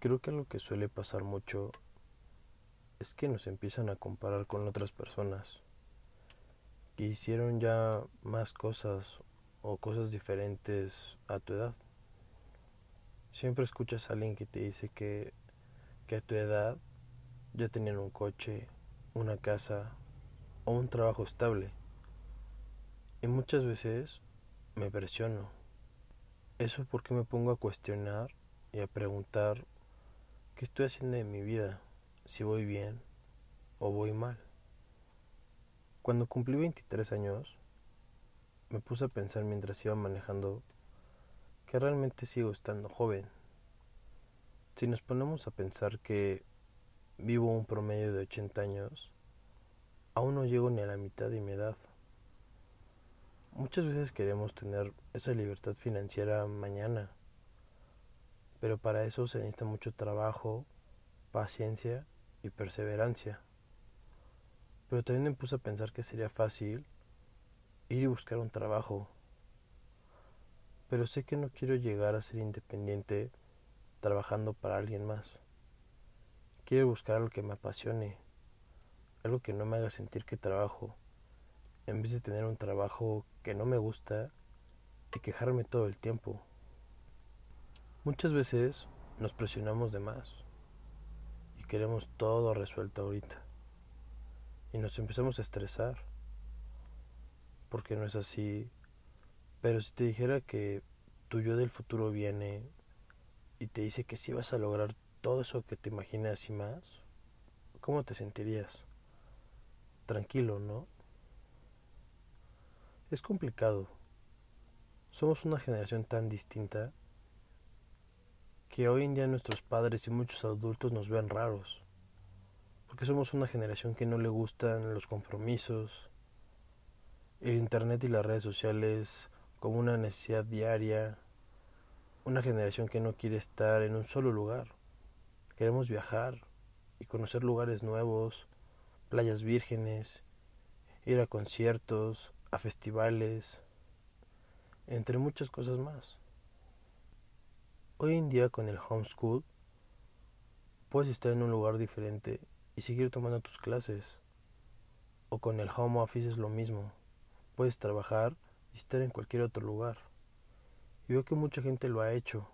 Creo que lo que suele pasar mucho es que nos empiezan a comparar con otras personas que hicieron ya más cosas o cosas diferentes a tu edad. Siempre escuchas a alguien que te dice que, que a tu edad ya tenían un coche, una casa o un trabajo estable. Y muchas veces me presiono. Eso porque me pongo a cuestionar y a preguntar qué estoy haciendo en mi vida, si voy bien o voy mal. Cuando cumplí 23 años, me puse a pensar mientras iba manejando que realmente sigo estando joven. Si nos ponemos a pensar que vivo un promedio de 80 años, aún no llego ni a la mitad de mi edad. Muchas veces queremos tener esa libertad financiera mañana, pero para eso se necesita mucho trabajo, paciencia y perseverancia. Pero también me puse a pensar que sería fácil ir y buscar un trabajo. Pero sé que no quiero llegar a ser independiente trabajando para alguien más. Quiero buscar algo que me apasione, algo que no me haga sentir que trabajo, en vez de tener un trabajo que no me gusta y quejarme todo el tiempo. Muchas veces nos presionamos de más y queremos todo resuelto ahorita y nos empezamos a estresar porque no es así. Pero si te dijera que tu yo del futuro viene y te dice que sí vas a lograr todo eso que te imaginas y más, ¿cómo te sentirías? Tranquilo, ¿no? Es complicado. Somos una generación tan distinta que hoy en día nuestros padres y muchos adultos nos ven raros. Porque somos una generación que no le gustan los compromisos, el Internet y las redes sociales como una necesidad diaria, una generación que no quiere estar en un solo lugar. Queremos viajar y conocer lugares nuevos, playas vírgenes, ir a conciertos, a festivales, entre muchas cosas más. Hoy en día con el homeschool puedes estar en un lugar diferente y seguir tomando tus clases. O con el home office es lo mismo. Puedes trabajar y estar en cualquier otro lugar. Y veo que mucha gente lo ha hecho,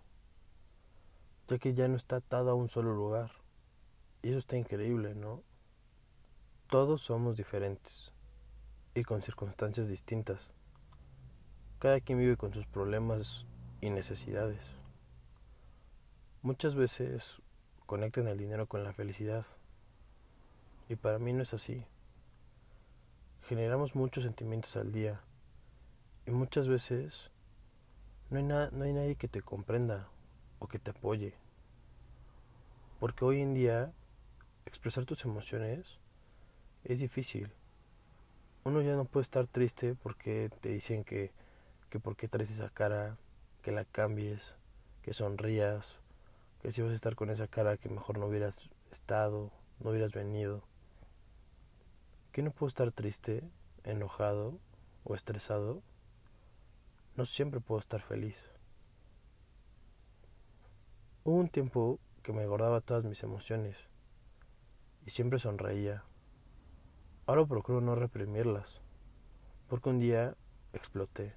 ya que ya no está atado a un solo lugar. Y eso está increíble, ¿no? Todos somos diferentes y con circunstancias distintas. Cada quien vive con sus problemas y necesidades. Muchas veces conectan el dinero con la felicidad. Y para mí no es así. Generamos muchos sentimientos al día y muchas veces no hay, no hay nadie que te comprenda o que te apoye. Porque hoy en día expresar tus emociones es difícil. Uno ya no puede estar triste porque te dicen que, que por qué traes esa cara, que la cambies, que sonrías, que si vas a estar con esa cara que mejor no hubieras estado, no hubieras venido que no puedo estar triste, enojado o estresado? No siempre puedo estar feliz. Hubo un tiempo que me guardaba todas mis emociones y siempre sonreía. Ahora procuro no reprimirlas, porque un día exploté.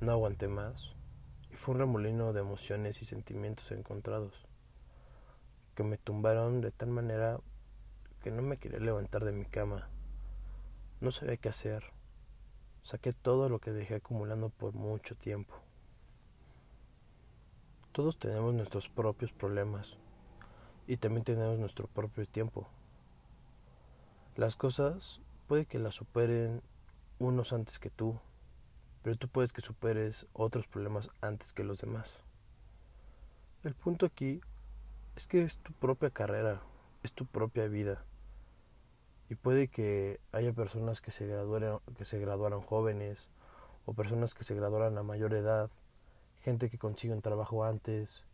No aguanté más fue un remolino de emociones y sentimientos encontrados que me tumbaron de tal manera que no me quería levantar de mi cama. No sabía qué hacer. Saqué todo lo que dejé acumulando por mucho tiempo. Todos tenemos nuestros propios problemas y también tenemos nuestro propio tiempo. Las cosas puede que las superen unos antes que tú, pero tú puedes que superes otros problemas antes que los demás. El punto aquí es que es tu propia carrera, es tu propia vida y puede que haya personas que se graduaran, que se graduaron jóvenes o personas que se graduaran a mayor edad, gente que consigue un trabajo antes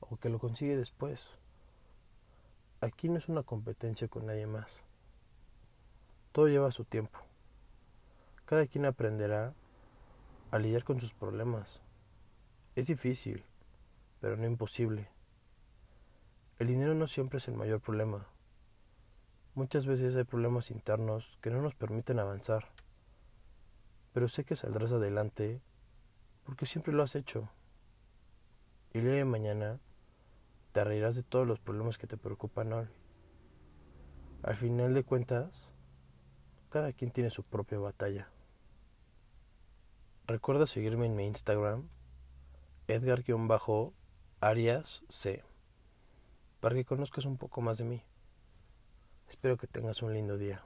o que lo consigue después. Aquí no es una competencia con nadie más. Todo lleva su tiempo. Cada quien aprenderá a lidiar con sus problemas. Es difícil, pero no imposible. El dinero no siempre es el mayor problema. Muchas veces hay problemas internos que no nos permiten avanzar. Pero sé que saldrás adelante porque siempre lo has hecho. Y el día de mañana te reirás de todos los problemas que te preocupan hoy. Al final de cuentas, cada quien tiene su propia batalla. Recuerda seguirme en mi Instagram, Edgar-Arias C, para que conozcas un poco más de mí. Espero que tengas un lindo día.